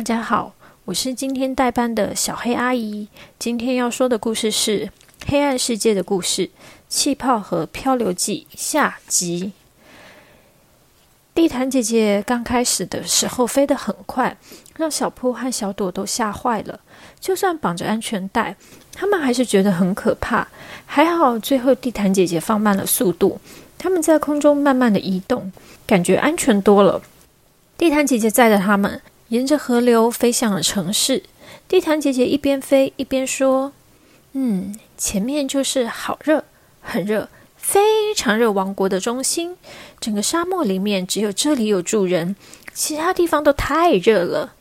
大家好，我是今天代班的小黑阿姨。今天要说的故事是《黑暗世界的故事：气泡和漂流记》下集。地毯姐姐刚开始的时候飞得很快，让小扑和小朵都吓坏了。就算绑着安全带，他们还是觉得很可怕。还好，最后地毯姐姐放慢了速度，他们在空中慢慢的移动，感觉安全多了。地毯姐姐载着他们，沿着河流飞向了城市。地毯姐姐一边飞一边说：“嗯，前面就是好热，很热。”非常热王国的中心，整个沙漠里面只有这里有住人，其他地方都太热了。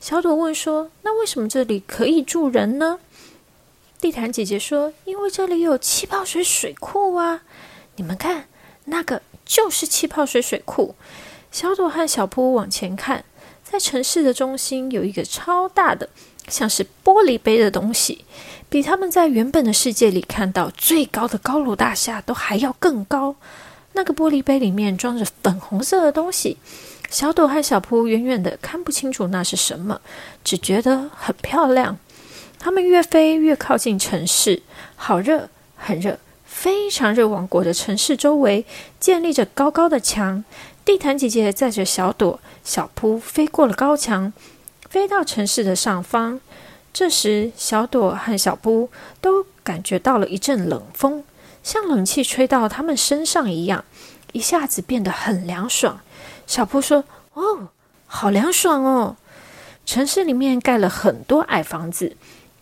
小朵问说：“那为什么这里可以住人呢？”地毯姐姐说：“因为这里有气泡水水库啊！你们看，那个就是气泡水水库。”小朵和小扑往前看，在城市的中心有一个超大的。像是玻璃杯的东西，比他们在原本的世界里看到最高的高楼大厦都还要更高。那个玻璃杯里面装着粉红色的东西，小朵和小扑远远的看不清楚那是什么，只觉得很漂亮。他们越飞越靠近城市，好热，很热，非常热。王国的城市周围建立着高高的墙，地毯姐姐载着小朵、小扑飞过了高墙。飞到城市的上方，这时小朵和小扑都感觉到了一阵冷风，像冷气吹到他们身上一样，一下子变得很凉爽。小扑说：“哦，好凉爽哦！”城市里面盖了很多矮房子，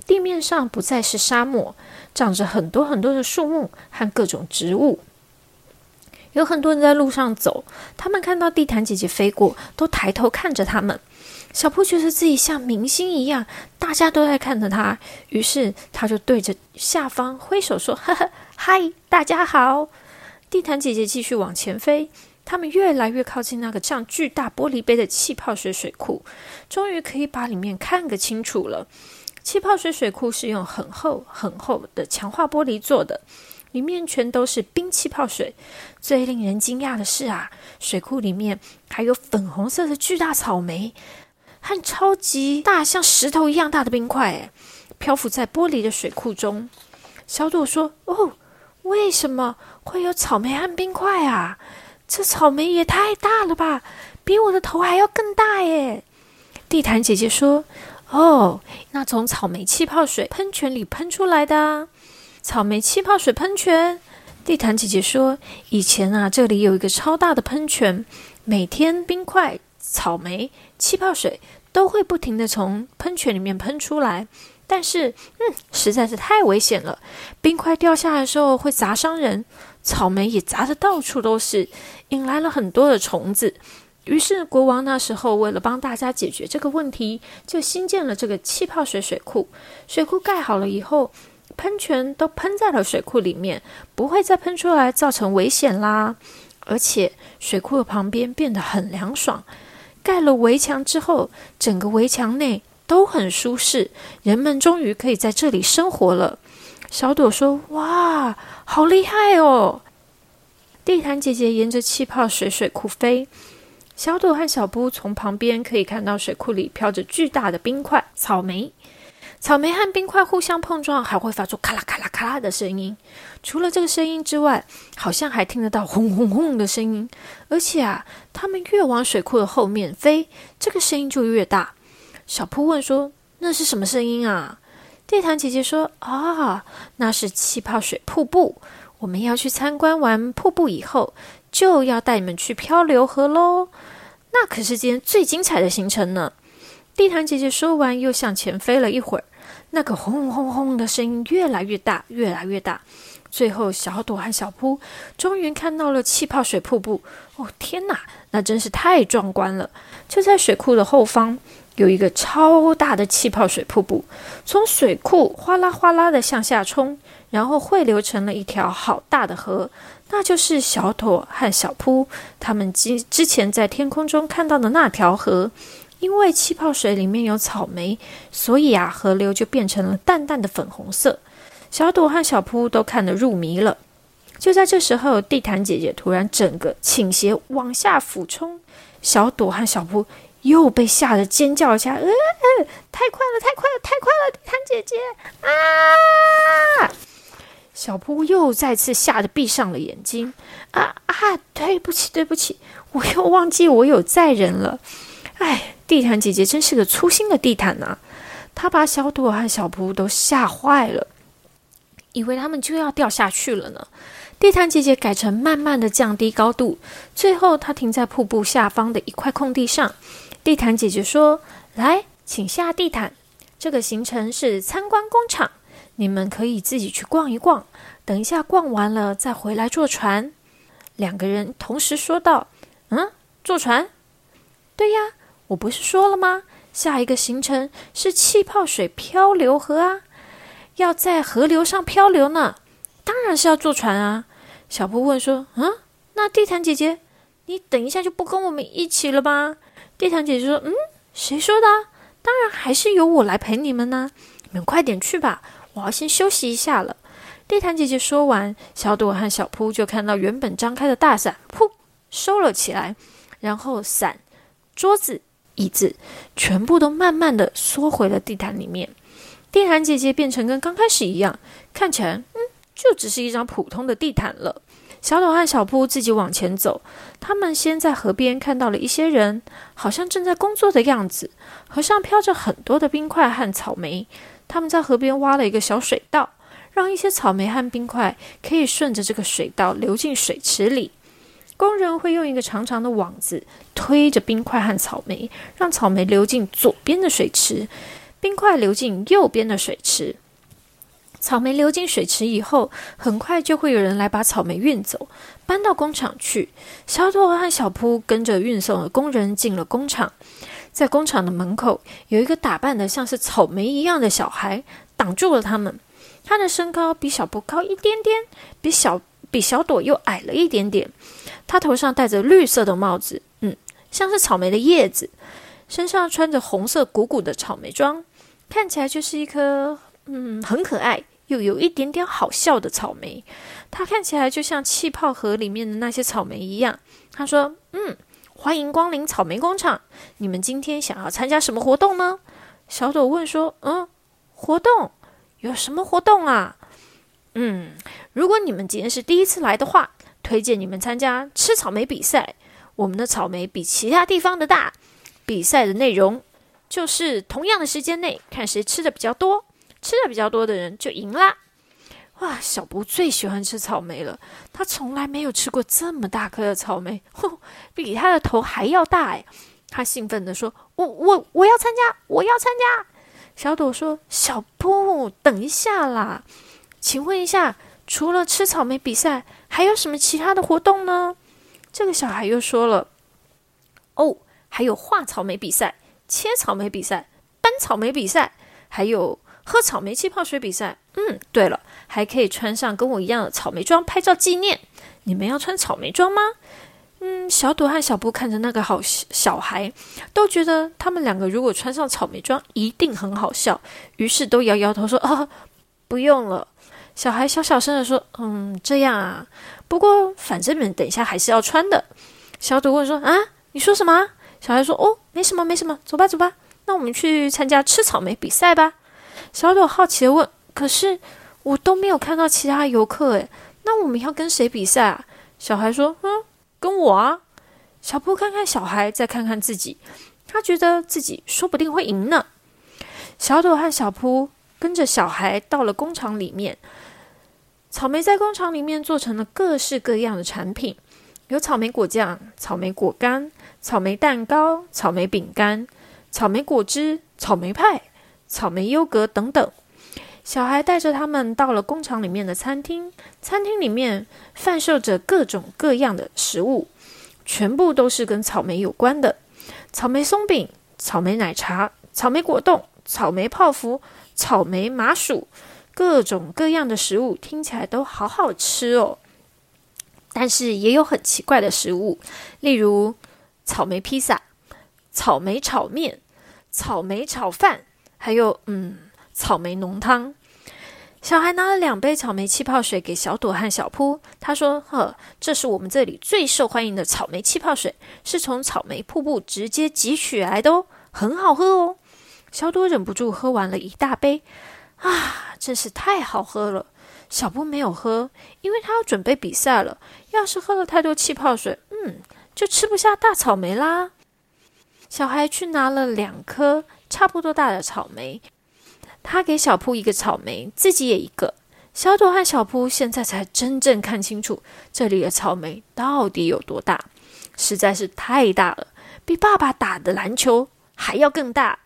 地面上不再是沙漠，长着很多很多的树木和各种植物。有很多人在路上走，他们看到地毯姐姐飞过，都抬头看着他们。小布觉得自己像明星一样，大家都在看着他，于是他就对着下方挥手说：“呵呵，嗨，大家好！”地毯姐姐继续往前飞，他们越来越靠近那个像巨大玻璃杯的气泡水水库，终于可以把里面看个清楚了。气泡水水库是用很厚很厚的强化玻璃做的，里面全都是冰气泡水。最令人惊讶的是啊，水库里面还有粉红色的巨大草莓。和超级大、像石头一样大的冰块，诶，漂浮在玻璃的水库中。小朵说：“哦，为什么会有草莓和冰块啊？这草莓也太大了吧，比我的头还要更大耶！”地毯姐姐说：“哦，那从草莓气泡水喷泉里喷出来的草莓气泡水喷泉。”地毯姐姐说：“以前啊，这里有一个超大的喷泉，每天冰块。”草莓气泡水都会不停的从喷泉里面喷出来，但是，嗯，实在是太危险了。冰块掉下来的时候会砸伤人，草莓也砸得到处都是，引来了很多的虫子。于是，国王那时候为了帮大家解决这个问题，就新建了这个气泡水水库。水库盖好了以后，喷泉都喷在了水库里面，不会再喷出来造成危险啦。而且，水库的旁边变得很凉爽。盖了围墙之后，整个围墙内都很舒适，人们终于可以在这里生活了。小朵说：“哇，好厉害哦！”地毯姐姐沿着气泡水水库飞，小朵和小布从旁边可以看到水库里飘着巨大的冰块、草莓。草莓和冰块互相碰撞，还会发出咔啦咔啦咔啦的声音。除了这个声音之外，好像还听得到轰轰轰的声音。而且啊，他们越往水库的后面飞，这个声音就越大。小扑问说：“那是什么声音啊？”地毯姐姐说：“啊，那是气泡水瀑布。我们要去参观完瀑布以后，就要带你们去漂流河喽。那可是今天最精彩的行程呢。”地毯姐姐说完，又向前飞了一会儿。那个轰轰轰的声音越来越大，越来越大。最后，小朵和小扑终于看到了气泡水瀑布。哦，天哪，那真是太壮观了！就在水库的后方，有一个超大的气泡水瀑布，从水库哗啦哗啦的向下冲，然后汇流成了一条好大的河。那就是小朵和小扑他们之之前在天空中看到的那条河。因为气泡水里面有草莓，所以啊，河流就变成了淡淡的粉红色。小朵和小扑都看得入迷了。就在这时候，地毯姐姐突然整个倾斜往下俯冲，小朵和小扑又被吓得尖叫一下，呃，太快了，太快了，太快了！地毯姐姐啊！小扑又再次吓得闭上了眼睛，啊啊！对不起，对不起，我又忘记我有载人了。地毯姐姐真是个粗心的地毯呐！她把小朵和小扑都吓坏了，以为他们就要掉下去了呢。地毯姐姐改成慢慢的降低高度，最后她停在瀑布下方的一块空地上。地毯姐姐说：“来，请下地毯。这个行程是参观工厂。”你们可以自己去逛一逛，等一下逛完了再回来坐船。两个人同时说道：“嗯，坐船？对呀，我不是说了吗？下一个行程是气泡水漂流河啊，要在河流上漂流呢，当然是要坐船啊。”小波问说：“嗯，那地毯姐姐，你等一下就不跟我们一起了吗？”地毯姐姐说：“嗯，谁说的？当然还是由我来陪你们呢。你们快点去吧。”我要先休息一下了。地毯姐姐说完，小朵和小扑就看到原本张开的大伞，噗，收了起来，然后伞、桌子、椅子全部都慢慢的缩回了地毯里面。地毯姐姐变成跟刚开始一样，看起来，嗯，就只是一张普通的地毯了。小朵和小铺自己往前走，他们先在河边看到了一些人，好像正在工作的样子。河上飘着很多的冰块和草莓。他们在河边挖了一个小水道，让一些草莓和冰块可以顺着这个水道流进水池里。工人会用一个长长的网子推着冰块和草莓，让草莓流进左边的水池，冰块流进右边的水池。草莓流进水池以后，很快就会有人来把草莓运走，搬到工厂去。小朵和小扑跟着运送的工人进了工厂。在工厂的门口，有一个打扮的像是草莓一样的小孩挡住了他们。他的身高比小扑高一点点，比小比小朵又矮了一点点。他头上戴着绿色的帽子，嗯，像是草莓的叶子。身上穿着红色鼓鼓的草莓装，看起来就是一颗嗯很可爱又有一点点好笑的草莓。他看起来就像气泡盒里面的那些草莓一样。他说：“嗯。”欢迎光临草莓工厂。你们今天想要参加什么活动呢？小朵问说：“嗯，活动有什么活动啊？嗯，如果你们今天是第一次来的话，推荐你们参加吃草莓比赛。我们的草莓比其他地方的大。比赛的内容就是同样的时间内看谁吃的比较多，吃的比较多的人就赢啦。”哇，小布最喜欢吃草莓了。他从来没有吃过这么大颗的草莓，比他的头还要大哎！他兴奋地说：“我我我要参加，我要参加！”小朵说：“小布，等一下啦，请问一下，除了吃草莓比赛，还有什么其他的活动呢？”这个小孩又说了：“哦，还有画草莓比赛、切草莓比赛、搬草莓比赛，还有喝草莓气泡水比赛。嗯，对了。”还可以穿上跟我一样的草莓装拍照纪念。你们要穿草莓装吗？嗯，小朵和小布看着那个好小孩，都觉得他们两个如果穿上草莓装一定很好笑，于是都摇摇头说：“啊，不用了。”小孩小小声的说：“嗯，这样啊。不过反正你们等一下还是要穿的。”小朵问说：“啊，你说什么？”小孩说：“哦，没什么，没什么，走吧，走吧。那我们去参加吃草莓比赛吧。”小朵好奇的问：“可是？”我都没有看到其他游客诶，那我们要跟谁比赛啊？小孩说：“嗯，跟我啊。”小波看看小孩，再看看自己，他觉得自己说不定会赢呢。小朵和小扑跟着小孩到了工厂里面，草莓在工厂里面做成了各式各样的产品，有草莓果酱、草莓果干、草莓蛋糕、草莓饼干、草莓果汁、草莓派、草莓优格等等。小孩带着他们到了工厂里面的餐厅，餐厅里面贩售着各种各样的食物，全部都是跟草莓有关的：草莓松饼、草莓奶茶、草莓果冻、草莓泡芙、草莓麻薯，各种各样的食物听起来都好好吃哦。但是也有很奇怪的食物，例如草莓披萨、草莓炒面、草莓炒饭，还有嗯。草莓浓汤，小孩拿了两杯草莓气泡水给小朵和小扑，他说：“呵，这是我们这里最受欢迎的草莓气泡水，是从草莓瀑布直接汲取来的哦，很好喝哦。”小朵忍不住喝完了一大杯，啊，真是太好喝了。小布没有喝，因为他要准备比赛了。要是喝了太多气泡水，嗯，就吃不下大草莓啦。小孩去拿了两颗差不多大的草莓。他给小铺一个草莓，自己也一个。小朵和小扑现在才真正看清楚这里的草莓到底有多大，实在是太大了，比爸爸打的篮球还要更大。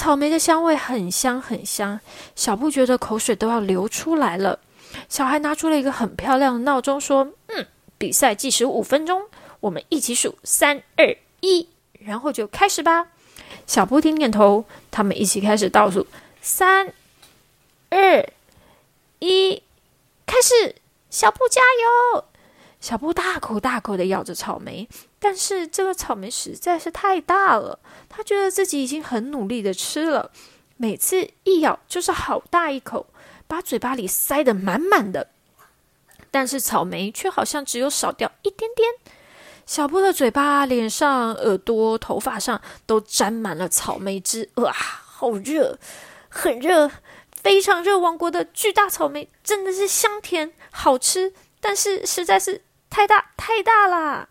草莓的香味很香很香，小布觉得口水都要流出来了。小孩拿出了一个很漂亮的闹钟，说：“嗯，比赛计时五分钟，我们一起数三二一，然后就开始吧。”小布点点头，他们一起开始倒数。三、二、一，开始！小布加油！小布大口大口的咬着草莓，但是这个草莓实在是太大了，他觉得自己已经很努力的吃了，每次一咬就是好大一口，把嘴巴里塞得满满的，但是草莓却好像只有少掉一点点。小布的嘴巴、脸上、耳朵、头发上都沾满了草莓汁，哇，好热！很热，非常热王国的巨大草莓真的是香甜好吃，但是实在是太大太大啦！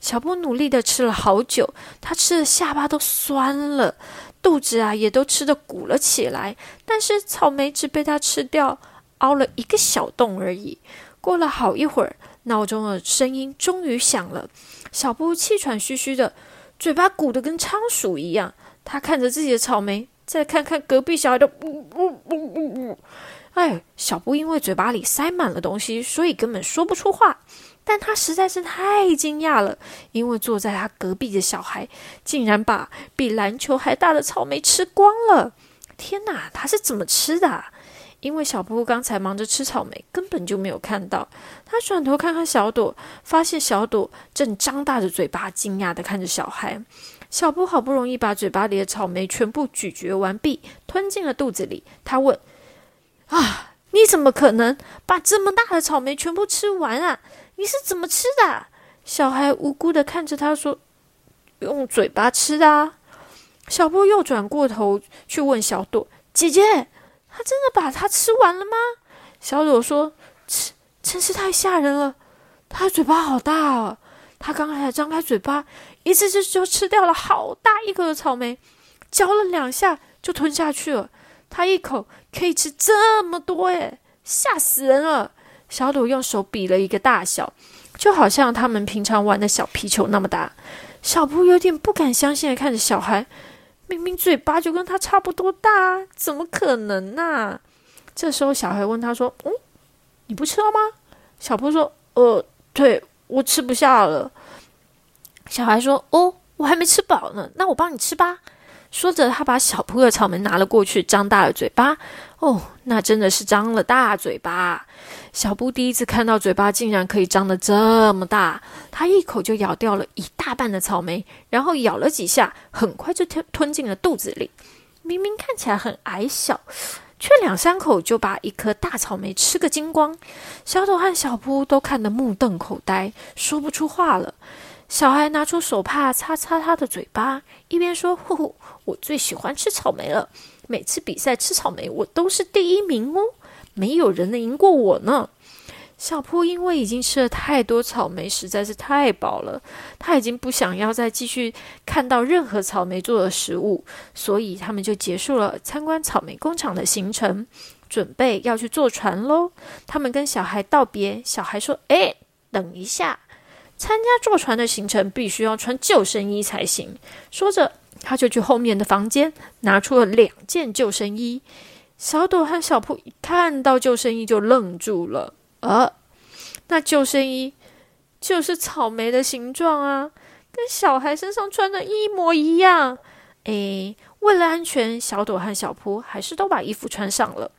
小布努力的吃了好久，他吃的下巴都酸了，肚子啊也都吃的鼓了起来。但是草莓只被他吃掉，凹了一个小洞而已。过了好一会儿，闹钟的声音终于响了。小布气喘吁吁的，嘴巴鼓得跟仓鼠一样。他看着自己的草莓。再看看隔壁小孩的呜呜呜呜呜，哎，小布因为嘴巴里塞满了东西，所以根本说不出话。但他实在是太惊讶了，因为坐在他隔壁的小孩竟然把比篮球还大的草莓吃光了。天哪，他是怎么吃的？因为小布刚才忙着吃草莓，根本就没有看到。他转头看看小朵，发现小朵正张大着嘴巴，惊讶的看着小孩。小布好不容易把嘴巴里的草莓全部咀嚼完毕，吞进了肚子里。他问：“啊，你怎么可能把这么大的草莓全部吃完啊？你是怎么吃的？”小孩无辜的看着他说：“用嘴巴吃的。”啊。”小波又转过头去问小朵：“姐姐，他真的把它吃完了吗？”小朵说：“吃，真是太吓人了，他嘴巴好大啊。”他刚才张开嘴巴，一次就就吃掉了好大一口的草莓，嚼了两下就吞下去了。他一口可以吃这么多耶，吓死人了！小鲁用手比了一个大小，就好像他们平常玩的小皮球那么大。小布有点不敢相信的看着小孩，明明嘴巴就跟他差不多大，怎么可能呢？这时候小孩问他说：“嗯，你不吃了吗？”小布说：“呃，对。”我吃不下了，小孩说：“哦，我还没吃饱呢，那我帮你吃吧。”说着，他把小扑的草莓拿了过去，张大了嘴巴。哦，那真的是张了大嘴巴。小布第一次看到嘴巴竟然可以张得这么大，他一口就咬掉了一大半的草莓，然后咬了几下，很快就吞吞进了肚子里。明明看起来很矮小。却两三口就把一颗大草莓吃个精光，小丑和小扑都看得目瞪口呆，说不出话了。小孩拿出手帕擦擦他的嘴巴，一边说：“呼呼，我最喜欢吃草莓了，每次比赛吃草莓我都是第一名哦，没有人能赢过我呢。”小坡因为已经吃了太多草莓，实在是太饱了，他已经不想要再继续看到任何草莓做的食物，所以他们就结束了参观草莓工厂的行程，准备要去坐船喽。他们跟小孩道别，小孩说：“哎，等一下，参加坐船的行程必须要穿救生衣才行。”说着，他就去后面的房间拿出了两件救生衣。小朵和小扑一看到救生衣就愣住了。呃，那救生衣就是草莓的形状啊，跟小孩身上穿的一模一样。诶，为了安全，小朵和小扑还是都把衣服穿上了。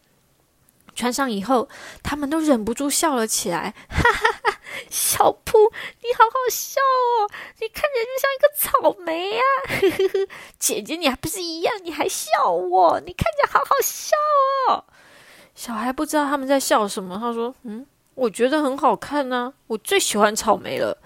穿上以后，他们都忍不住笑了起来。哈哈哈！小扑，你好好笑哦，你看起来就像一个草莓呀。呵呵呵，姐姐，你还不是一样？你还笑我？你看起来好好笑哦。小孩不知道他们在笑什么，他说：“嗯，我觉得很好看呢，我最喜欢草莓了。”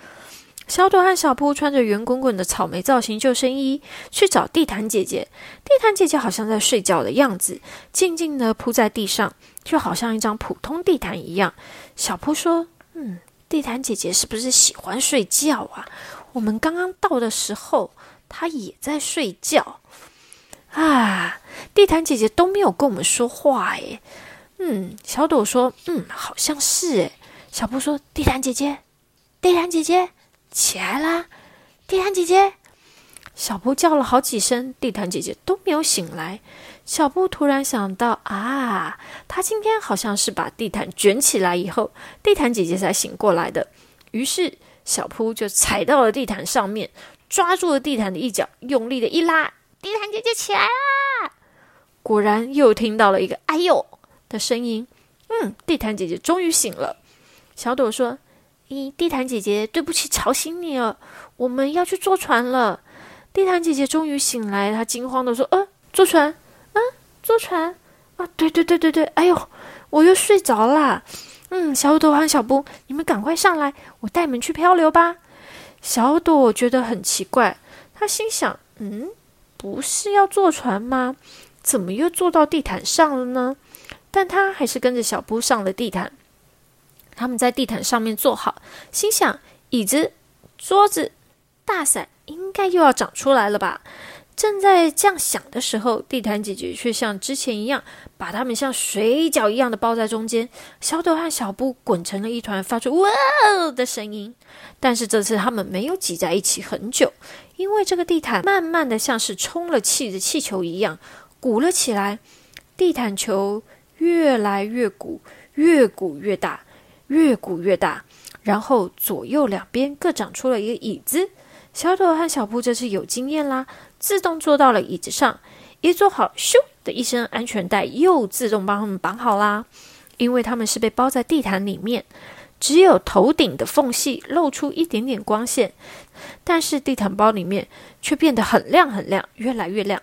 小朵和小扑穿着圆滚滚的草莓造型救生衣去找地毯姐姐。地毯姐姐好像在睡觉的样子，静静地铺在地上，就好像一张普通地毯一样。小扑说：“嗯，地毯姐姐是不是喜欢睡觉啊？我们刚刚到的时候，她也在睡觉。”啊，地毯姐姐都没有跟我们说话诶。嗯，小朵说：“嗯，好像是诶。”小布说：“地毯姐姐，地毯姐姐。”起来啦，地毯姐姐！小布叫了好几声，地毯姐姐都没有醒来。小布突然想到啊，他今天好像是把地毯卷起来以后，地毯姐姐才醒过来的。于是小扑就踩到了地毯上面，抓住了地毯的一角，用力的一拉，地毯姐姐起来啦！果然又听到了一个“哎呦”的声音。嗯，地毯姐姐终于醒了。小朵说。咦，地毯姐姐，对不起，吵醒你了。我们要去坐船了。地毯姐姐终于醒来，她惊慌的说：“呃，坐船？坐船？啊，对对对对对，哎呦，我又睡着啦。嗯，小朵和小布，你们赶快上来，我带你们去漂流吧。”小朵觉得很奇怪，她心想：“嗯，不是要坐船吗？怎么又坐到地毯上了呢？”但她还是跟着小布上了地毯。他们在地毯上面坐好，心想：椅子、桌子、大伞应该又要长出来了吧？正在这样想的时候，地毯姐姐却像之前一样，把它们像水饺一样的包在中间。小朵和小布滚成了一团，发出“哇”的声音。但是这次他们没有挤在一起很久，因为这个地毯慢慢的像是充了气的气球一样鼓了起来。地毯球越来越鼓，越鼓越大。越鼓越大，然后左右两边各长出了一个椅子。小朵和小布这次有经验啦，自动坐到了椅子上。一坐好，咻的一声，安全带又自动帮他们绑好啦。因为他们是被包在地毯里面，只有头顶的缝隙露出一点点光线，但是地毯包里面却变得很亮很亮，越来越亮。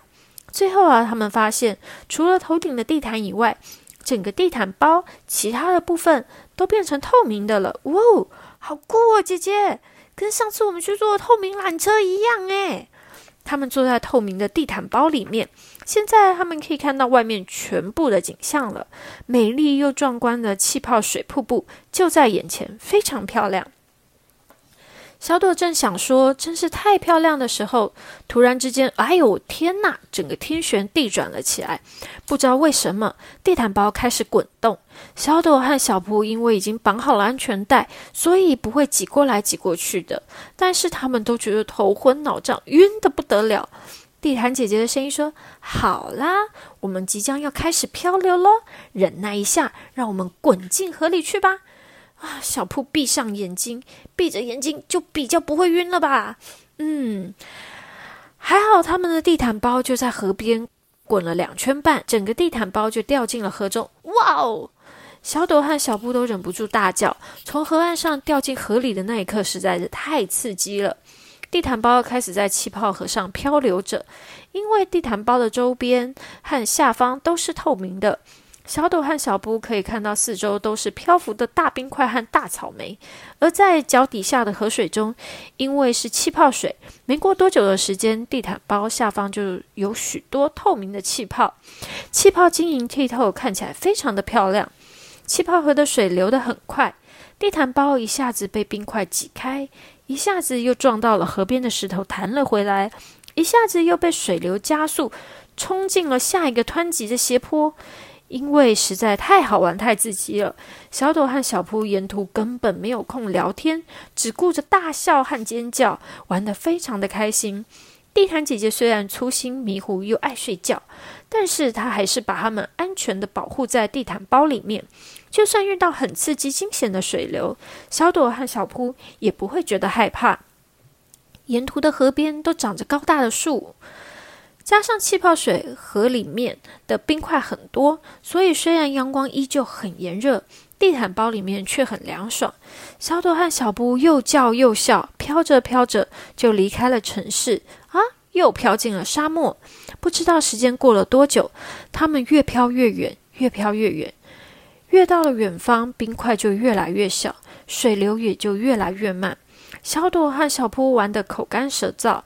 最后啊，他们发现除了头顶的地毯以外，整个地毯包其他的部分都变成透明的了，哇，好酷哦，姐姐，跟上次我们去坐透明缆车一样诶。他们坐在透明的地毯包里面，现在他们可以看到外面全部的景象了，美丽又壮观的气泡水瀑布就在眼前，非常漂亮。小朵正想说“真是太漂亮”的时候，突然之间，哎呦天哪！整个天旋地转了起来。不知道为什么，地毯包开始滚动。小朵和小蒲因为已经绑好了安全带，所以不会挤过来挤过去的。但是他们都觉得头昏脑胀，晕得不得了。地毯姐姐的声音说：“好啦，我们即将要开始漂流喽，忍耐一下，让我们滚进河里去吧。”啊，小铺闭上眼睛，闭着眼睛就比较不会晕了吧？嗯，还好他们的地毯包就在河边滚了两圈半，整个地毯包就掉进了河中。哇哦！小朵和小布都忍不住大叫。从河岸上掉进河里的那一刻实在是太刺激了。地毯包开始在气泡河上漂流着，因为地毯包的周边和下方都是透明的。小朵和小布可以看到四周都是漂浮的大冰块和大草莓，而在脚底下的河水中，因为是气泡水，没过多久的时间，地毯包下方就有许多透明的气泡，气泡晶莹剔透，看起来非常的漂亮。气泡河的水流得很快，地毯包一下子被冰块挤开，一下子又撞到了河边的石头弹了回来，一下子又被水流加速，冲进了下一个湍急的斜坡。因为实在太好玩、太刺激了，小朵和小扑沿途根本没有空聊天，只顾着大笑和尖叫，玩得非常的开心。地毯姐姐虽然粗心、迷糊又爱睡觉，但是她还是把他们安全的保护在地毯包里面。就算遇到很刺激、惊险的水流，小朵和小扑也不会觉得害怕。沿途的河边都长着高大的树。加上气泡水，河里面的冰块很多，所以虽然阳光依旧很炎热，地毯包里面却很凉爽。小朵和小布又叫又笑，飘着飘着就离开了城市，又飘进了沙漠。不知道时间过了多久，他们越飘越远，越飘越远。越到了远方，冰块就越来越小，水流也就越来越慢。小朵和小扑玩得口干舌燥，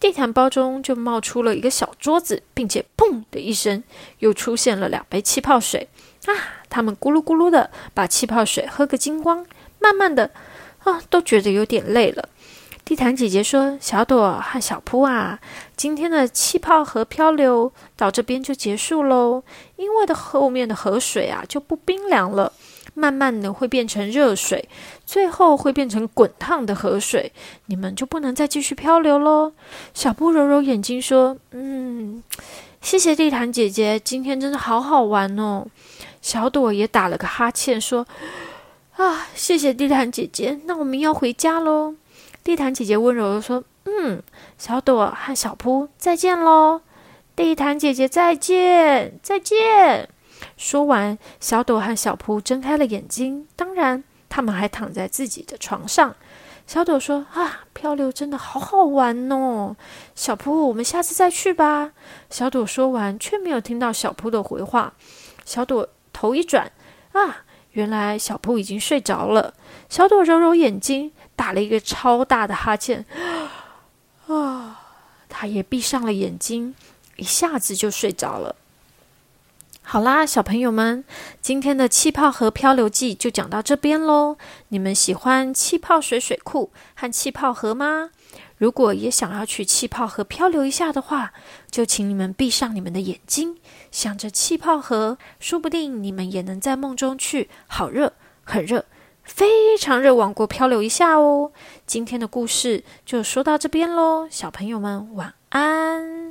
地毯包中就冒出了一个小桌子，并且砰的一声，又出现了两杯气泡水。啊！他们咕噜咕噜的把气泡水喝个精光，慢慢的，啊，都觉得有点累了。地毯姐姐说：“小朵和小扑啊，今天的气泡河漂流到这边就结束喽。因为的后面的河水啊就不冰凉了，慢慢的会变成热水，最后会变成滚烫的河水，你们就不能再继续漂流喽。”小扑揉揉眼睛说：“嗯，谢谢地毯姐姐，今天真的好好玩哦。”小朵也打了个哈欠说：“啊，谢谢地毯姐姐，那我们要回家喽。”地毯姐姐温柔的说：“嗯，小朵和小扑再见喽。”地毯姐姐再见，再见。说完，小朵和小扑睁开了眼睛。当然，他们还躺在自己的床上。小朵说：“啊，漂流真的好好玩哦。”小扑，我们下次再去吧。小朵说完，却没有听到小扑的回话。小朵头一转，啊，原来小扑已经睡着了。小朵揉揉眼睛。打了一个超大的哈欠，啊！他也闭上了眼睛，一下子就睡着了。好啦，小朋友们，今天的气泡河漂流记就讲到这边喽。你们喜欢气泡水水库和气泡河吗？如果也想要去气泡河漂流一下的话，就请你们闭上你们的眼睛，想着气泡河，说不定你们也能在梦中去。好热，很热。非常热，往过漂流一下哦。今天的故事就说到这边喽，小朋友们晚安。